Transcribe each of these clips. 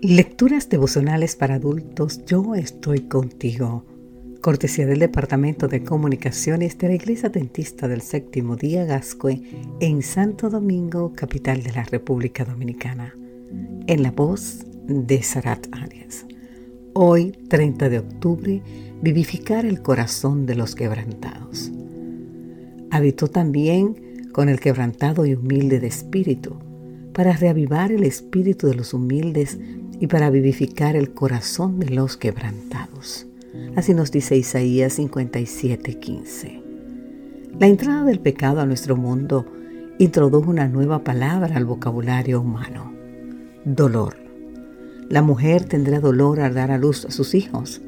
Lecturas devocionales para adultos, yo estoy contigo. Cortesía del Departamento de Comunicaciones de la Iglesia Dentista del Séptimo Día Gascue en Santo Domingo, capital de la República Dominicana. En la voz de Sarat Arias. Hoy, 30 de octubre, vivificar el corazón de los quebrantados. Habitó también con el quebrantado y humilde de espíritu, para reavivar el espíritu de los humildes y para vivificar el corazón de los quebrantados. Así nos dice Isaías 57:15. La entrada del pecado a nuestro mundo introdujo una nueva palabra al vocabulario humano, dolor. La mujer tendrá dolor al dar a luz a sus hijos.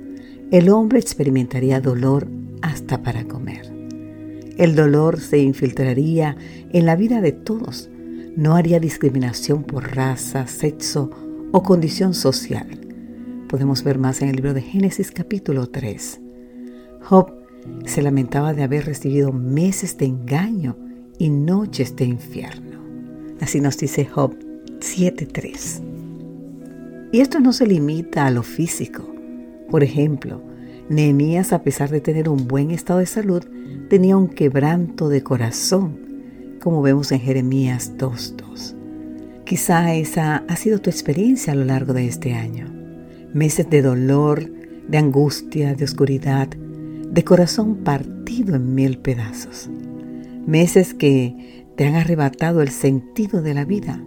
El hombre experimentaría dolor hasta para comer. El dolor se infiltraría en la vida de todos. No haría discriminación por raza, sexo o condición social. Podemos ver más en el libro de Génesis capítulo 3. Job se lamentaba de haber recibido meses de engaño y noches de infierno. Así nos dice Job 7.3. Y esto no se limita a lo físico. Por ejemplo, Nehemías, a pesar de tener un buen estado de salud, tenía un quebranto de corazón, como vemos en Jeremías 2.2. Quizá esa ha sido tu experiencia a lo largo de este año. Meses de dolor, de angustia, de oscuridad, de corazón partido en mil pedazos. Meses que te han arrebatado el sentido de la vida.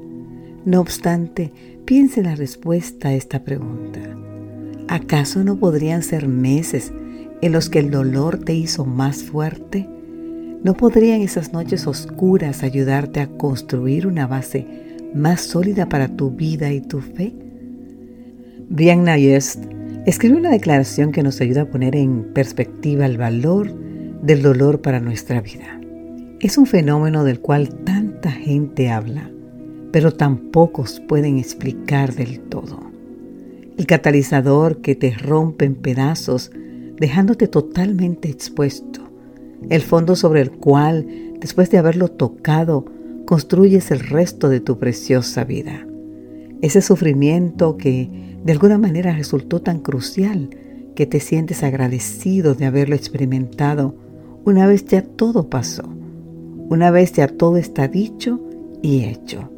No obstante, piensa en la respuesta a esta pregunta. ¿Acaso no podrían ser meses en los que el dolor te hizo más fuerte? ¿No podrían esas noches oscuras ayudarte a construir una base más sólida para tu vida y tu fe? Brian Nayest escribe una declaración que nos ayuda a poner en perspectiva el valor del dolor para nuestra vida. Es un fenómeno del cual tanta gente habla, pero tan pocos pueden explicar del todo. El catalizador que te rompe en pedazos, dejándote totalmente expuesto. El fondo sobre el cual, después de haberlo tocado, construyes el resto de tu preciosa vida. Ese sufrimiento que de alguna manera resultó tan crucial que te sientes agradecido de haberlo experimentado una vez ya todo pasó, una vez ya todo está dicho y hecho.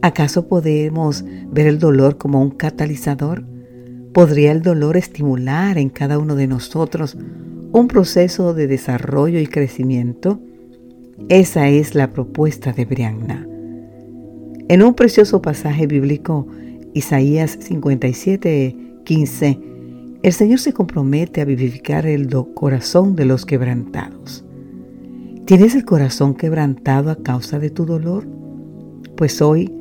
¿Acaso podemos ver el dolor como un catalizador? ¿Podría el dolor estimular en cada uno de nosotros un proceso de desarrollo y crecimiento? Esa es la propuesta de Brianna. En un precioso pasaje bíblico, Isaías 57, 15, el Señor se compromete a vivificar el corazón de los quebrantados. ¿Tienes el corazón quebrantado a causa de tu dolor? Pues hoy,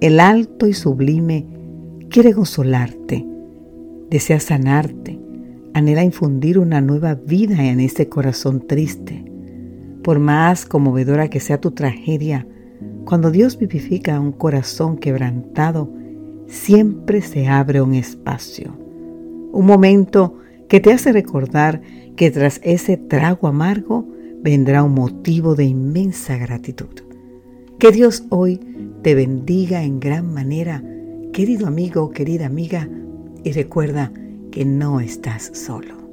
el alto y sublime quiere consolarte, desea sanarte, anhela infundir una nueva vida en este corazón triste por más conmovedora que sea tu tragedia, cuando Dios vivifica un corazón quebrantado, siempre se abre un espacio, un momento que te hace recordar que tras ese trago amargo vendrá un motivo de inmensa gratitud. Que Dios hoy te bendiga en gran manera, querido amigo, querida amiga, y recuerda que no estás solo.